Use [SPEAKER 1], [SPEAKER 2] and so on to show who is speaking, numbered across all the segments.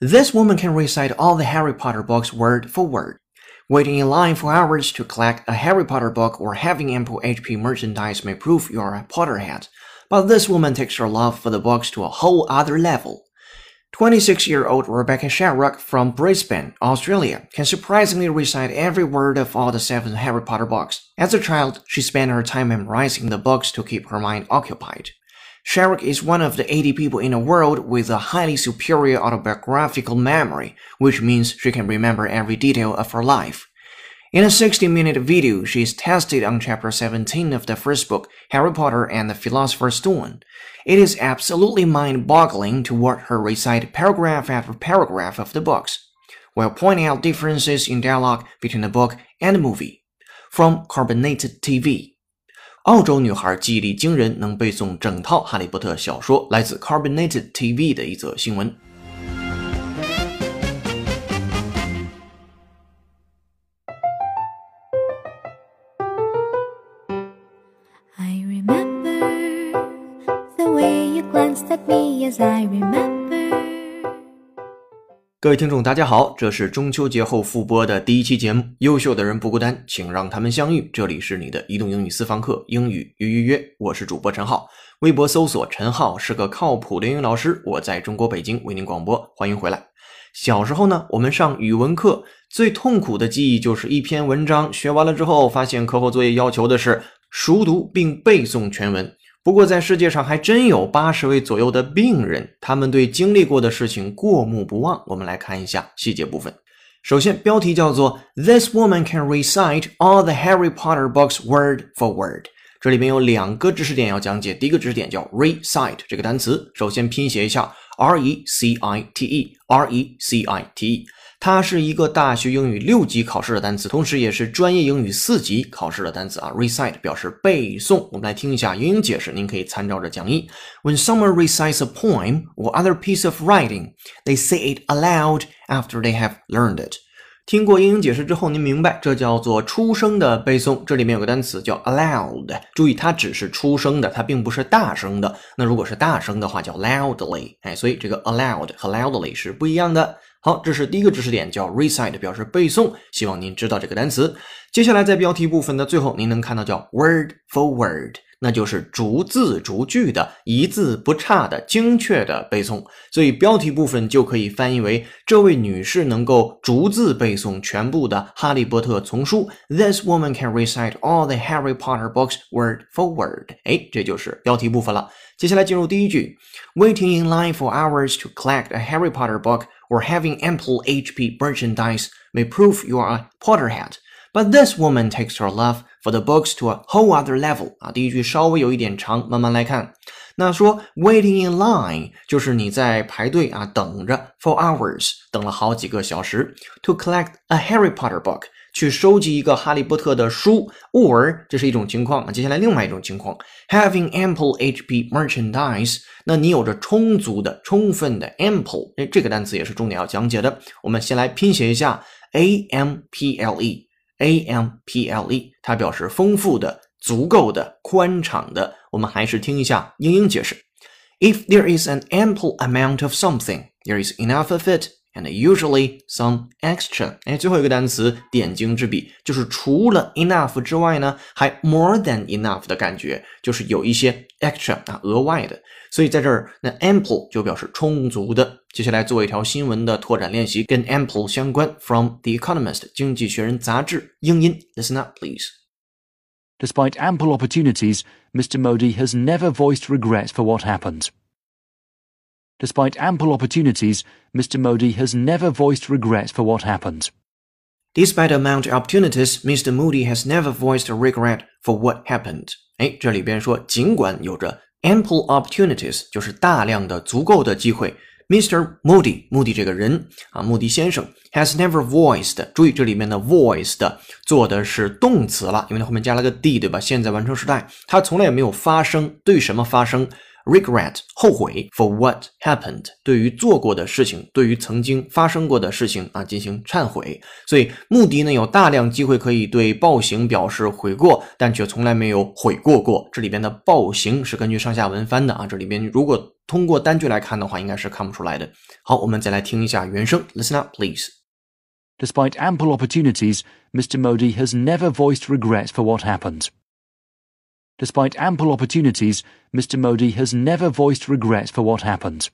[SPEAKER 1] This woman can recite all the Harry Potter books word for word. Waiting in line for hours to collect a Harry Potter book or having ample HP merchandise may prove you're a Potterhead, but this woman takes her love for the books to a whole other level. 26 year old Rebecca Sharrock from Brisbane, Australia, can surprisingly recite every word of all the seven Harry Potter books. As a child, she spent her time memorizing the books to keep her mind occupied. Sharrock is one of the 80 people in the world with a highly superior autobiographical memory, which means she can remember every detail of her life. In a 60 minute video, she is tested on chapter 17 of the first book, Harry Potter and the Philosopher's Stone. It is absolutely mind boggling to watch her recite paragraph after paragraph of the books, while pointing out differences in dialogue between the book and the movie. From Carbonated TV. 澳洲女孩记忆力惊人，能背诵整套《哈利波特》小说。来自 Carbonated TV 的一则新闻。
[SPEAKER 2] I remember the way you glanced at me as I remember.
[SPEAKER 1] 各位听众，大家好，这是中秋节后复播的第一期节目。优秀的人不孤单，请让他们相遇。这里是你的移动英语私房课，英语约约约，我是主播陈浩。微博搜索陈浩是个靠谱的英语老师，我在中国北京为您广播，欢迎回来。小时候呢，我们上语文课最痛苦的记忆就是一篇文章学完了之后，发现课后作业要求的是熟读并背诵全文。不过，在世界上还真有八十位左右的病人，他们对经历过的事情过目不忘。我们来看一下细节部分。首先，标题叫做 "This woman can recite all the Harry Potter books word for word"。这里面有两个知识点要讲解。第一个知识点叫 recite 这个单词，首先拼写一下 r e c i t e，r e c i t e。它是一个大学英语六级考试的单词，同时也是专业英语四级考试的单词啊。Recite 表示背诵，我们来听一下英英解释，您可以参照着讲义。When someone recites a poem or other piece of writing, they say it aloud after they have learned it. 听过英英解释之后，您明白这叫做出声的背诵。这里面有个单词叫 aloud，注意它只是出声的，它并不是大声的。那如果是大声的话，叫 loudly。哎，所以这个 aloud 和 loudly 是不一样的。好，这是第一个知识点，叫 recite，表示背诵。希望您知道这个单词。接下来在标题部分的最后，您能看到叫 word for word，那就是逐字逐句的、一字不差的精确的背诵。所以标题部分就可以翻译为：这位女士能够逐字背诵全部的《哈利波特》丛书。This woman can recite all the Harry Potter books word for word。哎，这就是标题部分了。接下来进入第一句：Waiting in line for hours to collect a Harry Potter book or having ample HP merchandise may prove you are a Potterhead. But this woman takes her love for the books to a whole other level 啊，第一句稍微有一点长，慢慢来看。那说 waiting in line 就是你在排队啊，等着 for hours 等了好几个小时 to collect a Harry Potter book 去收集一个哈利波特的书，or 这是一种情况啊。接下来另外一种情况，having ample HP merchandise，那你有着充足的、充分的 ample，哎，这个单词也是重点要讲解的。我们先来拼写一下 a m p l e a m p l e，它表示丰富的、足够的、宽敞的。我们还是听一下英英解释：If there is an ample amount of something, there is enough of it and usually some extra。哎，最后一个单词点睛之笔，就是除了 enough 之外呢，还 more than enough 的感觉，就是有一些 extra 啊，额外的。所以在这儿，那 ample 就表示充足的。接下来做一条新闻的拓展练习，跟 ample 相关，from The Economist 经济学人杂志英音，listen up please。
[SPEAKER 3] Despite ample opportunities, Mr. Modi has never voiced regret for what happened. Despite ample opportunities, Mr. Modi has never voiced regret for what happened.
[SPEAKER 1] Despite amount of opportunities, Mr. Moody has never voiced a regret for what happened. 哎，这里边说，尽管有着 ample opportunities，就是大量的、足够的机会，Mr. Moody，穆迪这个人啊，穆迪先生 has never voiced。注意这里面的 voiced 做的是动词了，因为它后面加了个 d，对吧？现在完成时态，他从来也没有发生对什么发生。 Regret 后悔 for what happened 对于做过的事情，对于曾经发生过的事情啊进行忏悔。所以穆迪呢有大量机会可以对暴行表示悔过，但却从来没有悔过过。这里边的暴行是根据上下文翻的啊，这里边如果通过单句来看的话，应该是看不出来的。好，我们再来听一下原声，Listen up, please.
[SPEAKER 3] Despite ample opportunities, Mr. Modi has never voiced regret for what happened. Despite ample opportunities, Mr. Modi has never voiced regret for what happened.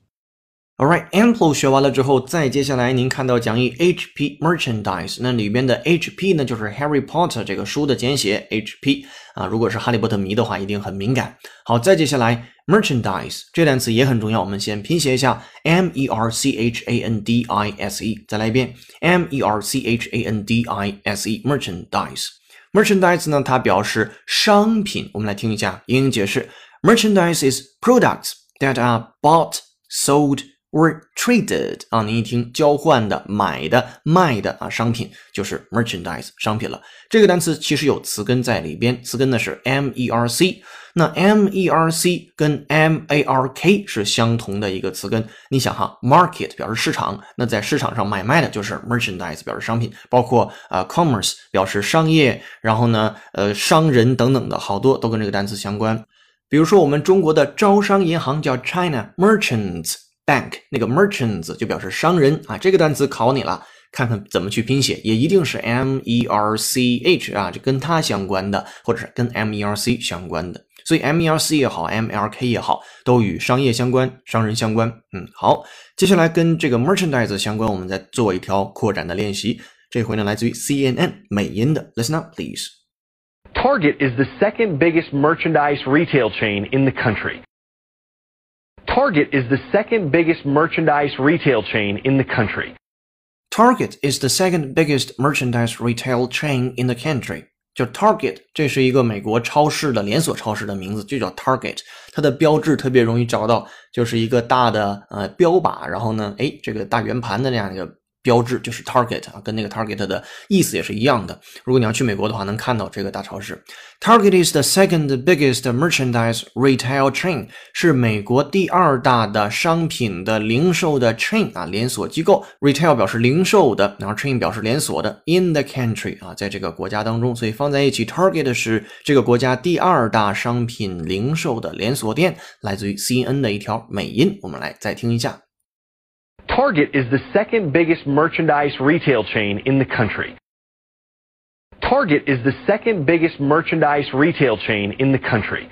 [SPEAKER 1] Alright, ample 学完了之后，再接下来您看到讲义 HP merchandise，那里边的 HP 呢，就是 Harry Potter 这个书的简写 HP 啊。如果是哈利波特迷的话，一定很敏感。好，再接下来 merchandise 这单词也很重要，我们先拼写一下 M E R C H A N D I S E，再来一遍 M E R C H A N D I S E merchandise。 Merchandise 呢，它表示商品。我们来听一下英英解释：merchandise is products that are bought, sold or traded 啊，您一听交换的、买的、卖的啊，商品就是 merchandise 商品了。这个单词其实有词根在里边，词根呢是 m e r c。那 m e r c 跟 m a r k 是相同的一个词根。你想哈，market 表示市场，那在市场上买卖的就是 merchandise 表示商品，包括啊 commerce 表示商业，然后呢呃商人等等的好多都跟这个单词相关。比如说我们中国的招商银行叫 China Merchants Bank，那个 merchants 就表示商人啊，这个单词考你了。看看怎么去拼写，也一定是 M E R C H 啊，就跟它相关的，或者是跟 M E R C 相关的。所以 M E R C 也好，M L K 也好，都与商业相关、商人相关。嗯，好，接下来跟这个 merchandise 相关，我们再做一条扩展的练习。这回呢，来自于 C N N 美音的，Listen up, please.
[SPEAKER 4] Target is the second biggest merchandise retail chain in the country. Target is the second biggest merchandise retail chain in the country.
[SPEAKER 1] Target is the second biggest merchandise retail chain in the country. 就 Target，这是一个美国超市的连锁超市的名字，就叫 Target。它的标志特别容易找到，就是一个大的呃标靶，然后呢，哎，这个大圆盘的那样一个 标志就是 Target 啊，跟那个 Target 的意思也是一样的。如果你要去美国的话，能看到这个大超市。Target is the second biggest merchandise retail chain，是美国第二大的商品的零售的 chain 啊，连锁机构。Retail 表示零售的，然后 chain 表示连锁的。In the country 啊，在这个国家当中，所以放在一起，Target 是这个国家第二大商品零售的连锁店。来自于 CNN 的一条美音，我们来再听一下。
[SPEAKER 4] Target is the second biggest merchandise retail chain in the country. Target is the second biggest merchandise retail chain in the country.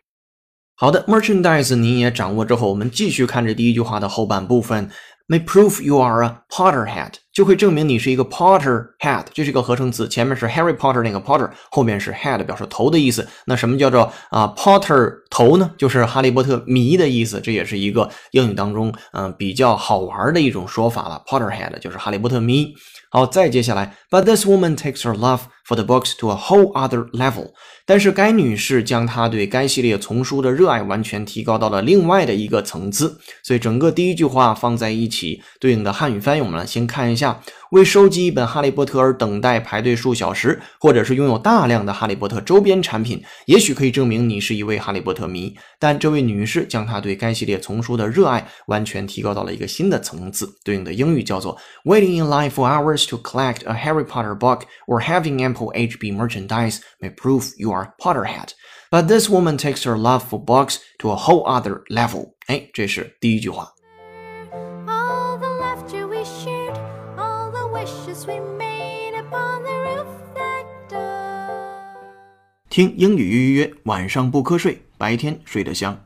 [SPEAKER 1] 好的，merchandise 您也掌握之后，我们继续看这第一句话的后半部分。 May prove you are a Potterhead，就会证明你是一个 Potterhead，这是一个合成词，前面是 Harry Potter 那个 Potter，后面是 head 表示头的意思。那什么叫做啊 Potter 头呢？就是哈利波特迷的意思，这也是一个英语当中嗯、比较好玩的一种说法了。Potterhead 就是哈利波特迷。好，再接下来，But this woman takes her love for the books to a whole other level。但是该女士将她对该系列丛书的热爱完全提高到了另外的一个层次。所以整个第一句话放在一起，对应的汉语翻译，我们来先看一下：为收集一本《哈利波特》而等待排队数小时，或者是拥有大量的《哈利波特》周边产品，也许可以证明你是一位哈利波特迷。但这位女士将她对该系列丛书的热爱完全提高到了一个新的层次，对应的英语叫做 Waiting in line for hours to collect a Harry Potter book or having ample HB merchandise may prove you are Potter Potterhead. But this woman takes her love for books to a whole other level。哎，这是第一句话。听英语预约，晚上不瞌睡，白天睡得香。Eh,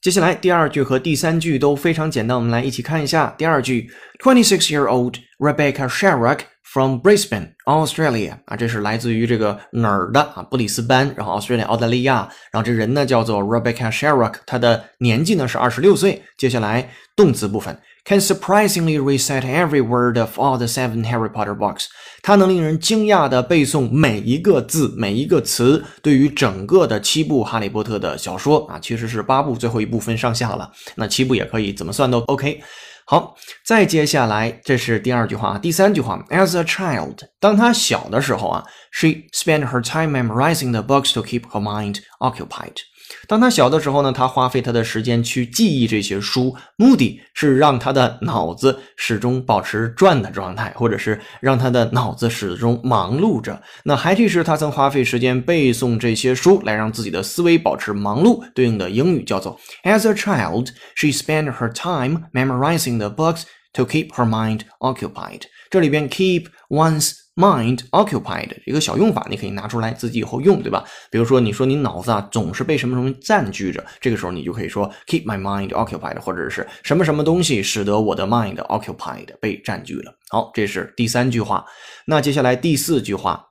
[SPEAKER 1] 接下来第二句和第三句都非常简单，我们来一起看一下。第二句，Twenty-six-year-old Rebecca Sharrock from Brisbane, Australia 啊，这是来自于这个哪儿的啊？布里斯班，然后 Australia 澳大利亚，然后这人呢叫做 Rebecca Sharrock，她的年纪呢是二十六岁。接下来动词部分。Can surprisingly recite every word of all the seven Harry Potter books。它能令人惊讶地背诵每一个字、每一个词。对于整个的七部哈利波特的小说啊，其实是八部，最后一部分上下了。那七部也可以怎么算都 OK。好，再接下来这是第二句话，第三句话，As a child，当他小的时候啊，she spent her time memorizing the books to keep her mind occupied。当他小的时候呢，他花费他的时间去记忆这些书，目的是让他的脑子始终保持转的状态，或者是让他的脑子始终忙碌着。那孩提时他曾花费时间背诵这些书，来让自己的思维保持忙碌。对应的英语叫做：As a child, she spent her time memorizing the books to keep her mind occupied。这里边 keep one's Mind occupied 一个小用法，你可以拿出来自己以后用，对吧？比如说，你说你脑子啊总是被什么什么占据着，这个时候你就可以说 keep my mind occupied，或者是什么什么东西使得我的 mind occupied 被占据了。好，这是第三句话。那接下来第四句话。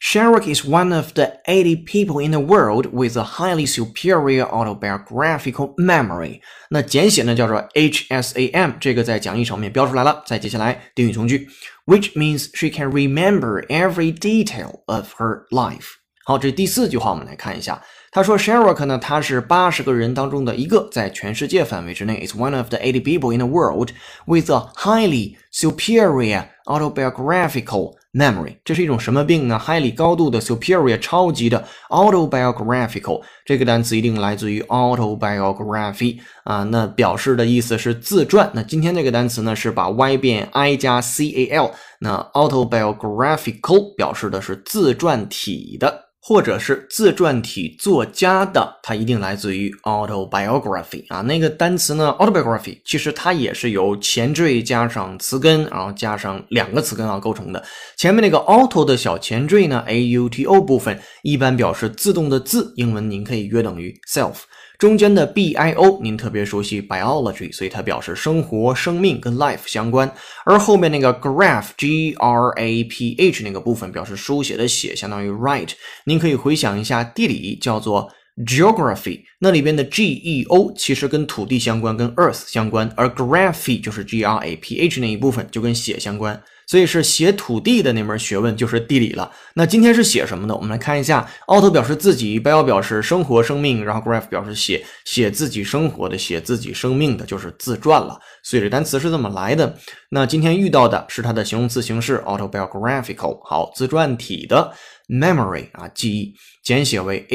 [SPEAKER 1] Sherlock is one of the 80 people in the world with a highly superior autobiographical memory。那简写呢叫做 HSAM，这个在讲义上面标出来了。再接下来定语从句，which means she can remember every detail of her life。好，这第四句话我们来看一下。他说，Sherlock 呢，他是八十个人当中的一个，在全世界范围之内，is one of the eighty people in the world with a highly superior autobiographical memory。这是一种什么病呢？highly 高度的 superior 超级的 autobiographical 这个单词一定来自于 autobiography 啊，那表示的意思是自传。那今天这个单词呢是把 y 变 i 加 c a l，那 autobiographical 表示的是自传体的。或者是自传体作家的，它一定来自于 autobiography 啊，那个单词呢，autobiography 其实它也是由前缀加上词根，然后加上两个词根啊构成的。前面那个 auto 的小前缀呢，a u t o 部分一般表示自动的自，英文您可以约等于 self。中间的 b i o 您特别熟悉 biology，所以它表示生活、生命跟 life 相关。而后面那个 graph g r a p h 那个部分表示书写的写，相当于 write。您可以回想一下地理叫做 geography，那里边的 g e o 其实跟土地相关，跟 earth 相关，而 graphy 就是 g r a p h 那一部分就跟写相关。所以是写土地的那门学问就是地理了。那今天是写什么的？我们来看一下，auto 表示自己，bio 表示生活、生命，然后 graph 表示写写自己生活的、写自己生命的，就是自传了。所以这单词是这么来的。那今天遇到的是它的形容词形式 autobiographical，好，自传体的 memory 啊，记忆，简写为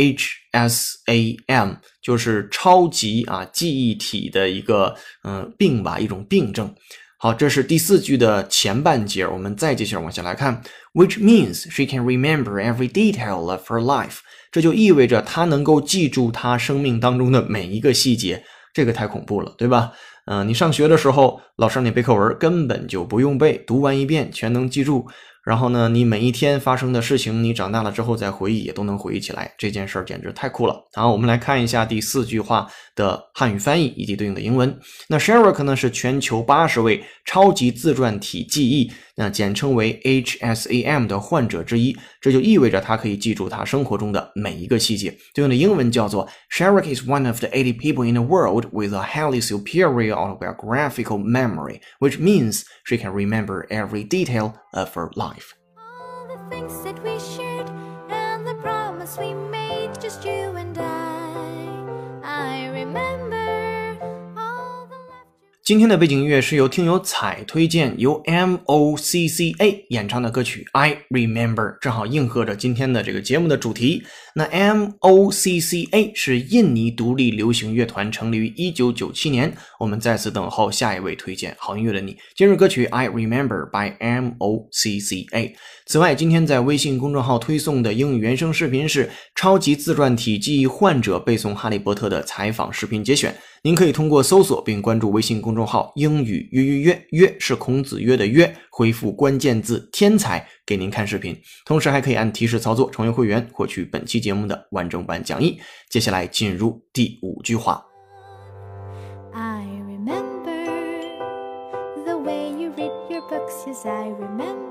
[SPEAKER 1] HSAM，就是超级啊记忆体的一个嗯病吧，一种病症。好，这是第四句的前半节，我们再继续往下来看，which means she can remember every detail of her life。这就意味着她能够记住她生命当中的每一个细节。这个太恐怖了，对吧？嗯，你上学的时候，老师让你背课文，根本就不用背，读完一遍全能记住。然后呢，你每一天发生的事情，你长大了之后再回忆，也都能回忆起来。这件事儿简直太酷了。好，我们来看一下第四句话的汉语翻译以及对应的英文。那 Sherlock 呢是全球八十位超级自传体记忆，那简称为 HSAM 的患者之一。这就意味着他可以记住他生活中的每一个细节。对应的英文叫做 Sherlock is one of the eighty people in the world with a highly superior autobiographical memory, which means she can remember every detail of her life.
[SPEAKER 2] Things that we shared and the promise we made, just you and I. I remember all the laughter.
[SPEAKER 1] 今天的背景音乐是由听友彩推荐，由 M O C C A 演唱的歌曲《I Remember》，正好应和着今天的这个节目的主题。那 M O C C A 是印尼独立流行乐团，成立于一九九七年。我们在此等候下一位推荐好音乐的你。今日歌曲《I Remember》by M O C C A。此外，今天在微信公众号推送的英语原声视频是超级自传体记忆患者背诵《哈利波特》的采访视频节选。您可以通过搜索并关注微信公众号“英语约约约”，约是孔子约的约，回复关键字“天才”给您看视频。同时还可以按提示操作成为会员，获取本期节目的完整版讲义。接下来进入第五句话。
[SPEAKER 2] I remember the way you read your books. Yes, I remember.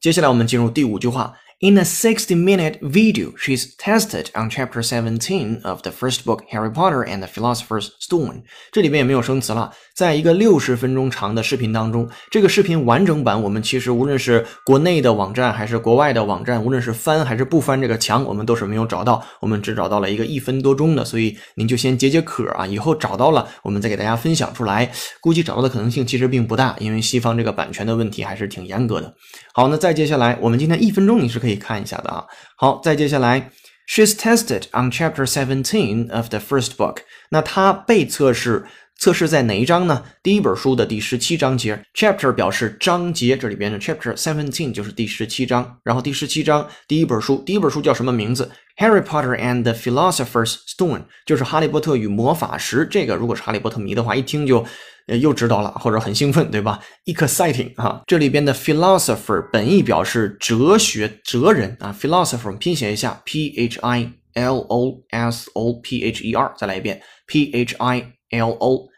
[SPEAKER 1] 接下来我们进入第五句话。In a 60-minute video, she's tested on chapter 17 of the first book, Harry Potter and the Philosopher's Stone。这里边也没有生词了。在一个六十分钟长的视频当中，这个视频完整版我们其实无论是国内的网站还是国外的网站，无论是翻还是不翻这个墙，我们都是没有找到。我们只找到了一个一分多钟的，所以您就先解解渴啊，以后找到了我们再给大家分享出来。估计找到的可能性其实并不大，因为西方这个版权的问题还是挺严格的。好，那再接下来，我们今天一分钟你是可以以看一下的啊。好，再接下来，She's tested on chapter seventeen of the first book。那她被测试，测试在哪一章呢？第一本书的第十七章节。Chapter 表示章节，这里边的 chapter seventeen 就是第十七章。然后第十七章第一本书，第一本书叫什么名字？Harry Potter and the Philosopher's Stone，就是《哈利波特与魔法石》。这个如果是哈利波特迷的话，一听就。又知道了，或者很兴奋，对吧？Exciting 啊！这里边的 philosopher 本意表示哲学哲人啊，philosopher 拼写一下，p h i l o s o p h e r，再来一遍 PHILOSOPHER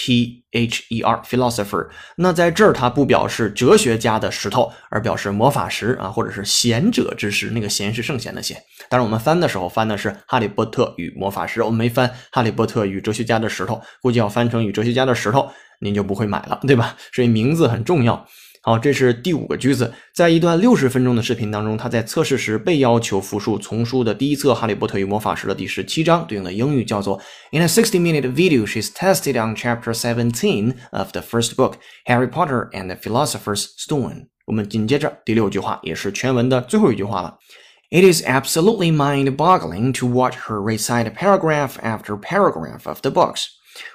[SPEAKER 1] p h e r philosopher。那在这儿它不表示哲学家的石头，而表示魔法石啊，或者是贤者之石。那个贤是圣贤的贤。当然，我们翻的时候翻的是《哈利波特与魔法石》，我们没翻《哈利波特与哲学家的石头》，估计要翻成《与哲学家的石头》，您就不会买了，对吧？所以名字很重要。好，这是第五个句子。在一段六十分钟的视频当中，他在测试时被要求复述丛书的第一册《哈利波特与魔法石》的第十七章，对应的英语叫做 In a sixty-minute video, she's tested on chapter seventeen of the first book, Harry Potter and the Philosopher's Stone。我们紧接着第六句话，也是全文的最后一句话了。It is absolutely mind-boggling to watch her recite paragraph after paragraph of the books,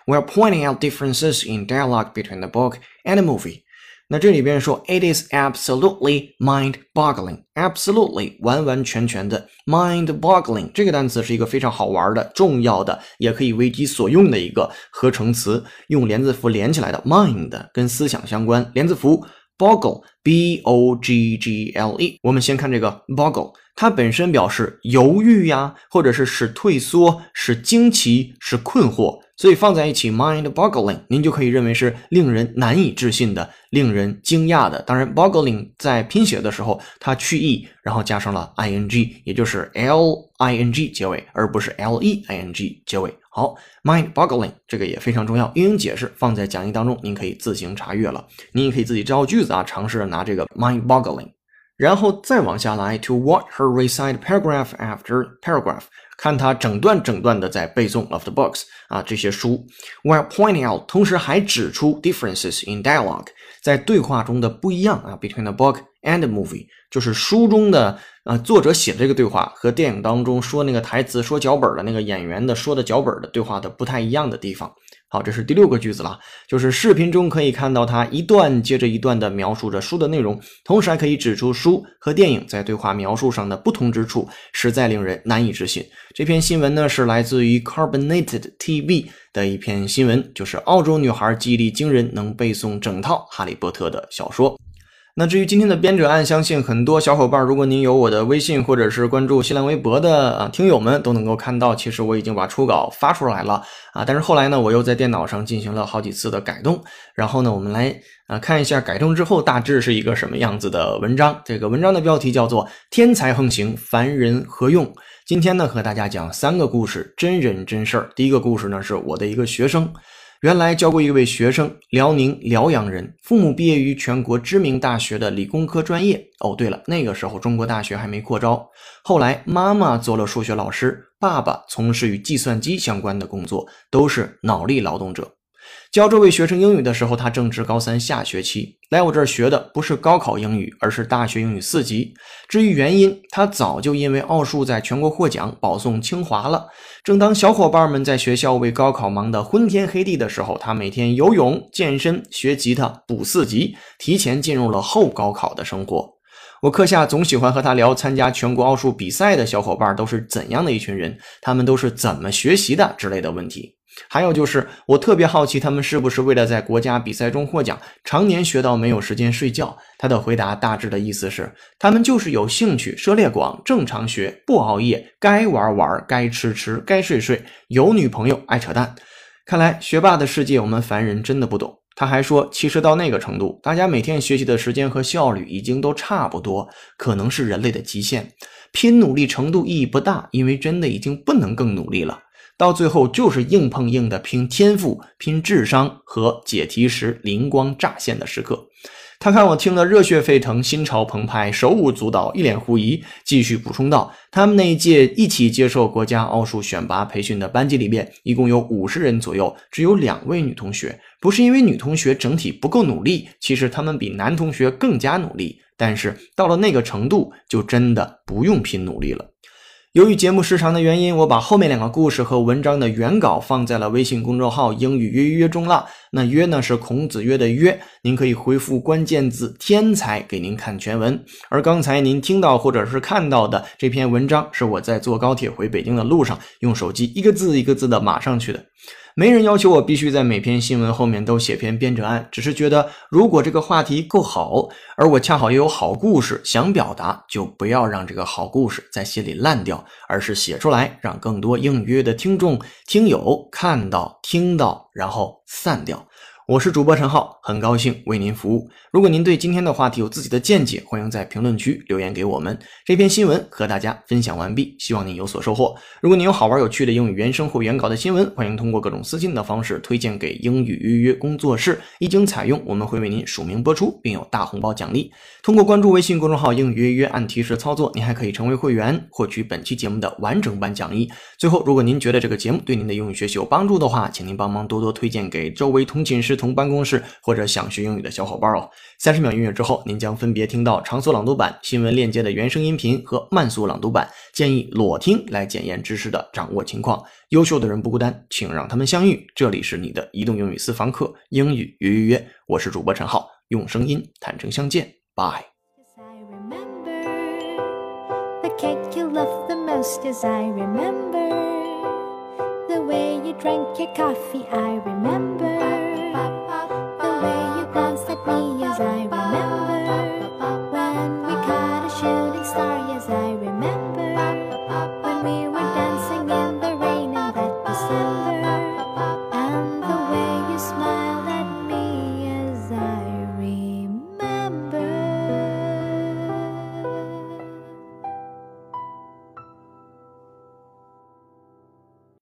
[SPEAKER 1] while pointing out differences in dialogue between the book and the movie. 那这里边说，it is absolutely mind-boggling，absolutely 完完全全的 mind-boggling 这个单词是一个非常好玩的、重要的，也可以为己所用的一个合成词，用连字符连起来的 mind 跟思想相关，连字符 boggle，b o g g l e。我们先看这个 boggle，它本身表示犹豫呀，或者是使退缩、使惊奇、使困惑。所以放在一起，mind-boggling，您就可以认为是令人难以置信的、令人惊讶的。当然，boggling 在拼写的时候，它去 e，然后加上了 ing，也就是 l i n g 结尾，而不是 l e i n g 结尾。好，mind-boggling 这个也非常重要，英语解释放在讲义当中，您可以自行查阅了。您也可以自己造句子啊，尝试着拿这个 mind-boggling，然后再往下来，to watch her recite paragraph after paragraph。看他整段整段的在背诵 of the books 啊这些书，while pointing out，同时还指出 differences in dialogue，在对话中的不一样啊，between the book and the movie，就是书中的啊作者写的这个对话和电影当中说那个台词说脚本的那个演员的说的脚本的对话的不太一样的地方。好，这是第六个句子了，就是视频中可以看到他一段接着一段的描述着书的内容，同时还可以指出书和电影在对话描述上的不同之处，实在令人难以置信。这篇新闻呢是来自于 Carbonated TV 的一篇新闻，就是澳洲女孩记忆力惊人，能背诵整套《哈利波特》的小说。那至于今天的编者案，相信很多小伙伴，如果您有我的微信或者是关注新浪微博的啊听友们，都能够看到，其实我已经把初稿发出来了啊。但是后来呢，我又在电脑上进行了好几次的改动，然后呢，我们来啊看一下改动之后大致是一个什么样子的文章。这个文章的标题叫做《天才横行，凡人何用》。今天呢，和大家讲三个故事，真人真事儿。第一个故事呢，是我的一个学生。原来教过一位学生，辽宁辽阳人，父母毕业于全国知名大学的理工科专业。哦，对了，那个时候中国大学还没扩招。后来妈妈做了数学老师，爸爸从事与计算机相关的工作，都是脑力劳动者。教这位学生英语的时候，他正值高三下学期，来我这儿学的不是高考英语，而是大学英语四级。至于原因，他早就因为奥数在全国获奖，保送清华了。正当小伙伴们在学校为高考忙得昏天黑地的时候，他每天游泳、健身、学吉他、补四级，提前进入了后高考的生活。我课下总喜欢和他聊参加全国奥数比赛的小伙伴都是怎样的一群人，他们都是怎么学习的之类的问题。还有就是，我特别好奇他们是不是为了在国家比赛中获奖，常年学到没有时间睡觉。他的回答大致的意思是，他们就是有兴趣，涉猎广，正常学，不熬夜，该玩玩，该吃吃，该睡睡，有女朋友，爱扯淡。看来学霸的世界我们凡人真的不懂。他还说，其实到那个程度，大家每天学习的时间和效率已经都差不多，可能是人类的极限。拼努力程度意义不大，因为真的已经不能更努力了。到最后就是硬碰硬的拼天赋、拼智商和解题时灵光乍现的时刻。他看我听得热血沸腾、心潮澎湃、手舞足蹈、一脸狐疑，继续补充道：“他们那一届一起接受国家奥数选拔培训的班级里面，一共有五十人左右，只有两位女同学。不是因为女同学整体不够努力，其实她们比男同学更加努力。但是到了那个程度，就真的不用拼努力了。”由于节目时长的原因，我把后面两个故事和文章的原稿放在了微信公众号“英语约约”中了。那“约”呢是孔子约的“约”，您可以回复关键字“天才”给您看全文。而刚才您听到或者是看到的这篇文章，是我在坐高铁回北京的路上用手机一个字一个字的码上去的。没人要求我必须在每篇新闻后面都写篇编者案，只是觉得如果这个话题够好，而我恰好也有好故事想表达，就不要让这个好故事在心里烂掉，而是写出来，让更多应约的听众、听友看到、听到，然后散掉。我是主播陈浩，很高兴为您服务。如果您对今天的话题有自己的见解，欢迎在评论区留言给我们。这篇新闻和大家分享完毕，希望您有所收获。如果您有好玩有趣的英语原声或原稿的新闻，欢迎通过各种私信的方式推荐给英语预约工作室，一经采用，我们会为您署名播出，并有大红包奖励。通过关注微信公众号“英语约约”，按提示操作，您还可以成为会员，获取本期节目的完整版讲义。最后，如果您觉得这个节目对您的英语学习有帮助的话，请您帮忙多多推荐给周围同寝室、同办公室或者想学英语的小伙伴哦。三十秒音乐之后，您将分别听到长速朗读版、新闻链接的原声音频和慢速朗读版。建议裸听来检验知识的掌握情况。优秀的人不孤单，请让他们相遇。这里是你的移动英语私房课，英语约约约，我是主播陈浩，用声音坦诚相见，Bye。
[SPEAKER 2] Cause I remember the cake you love the most. is I remember the way you drank your coffee. I remember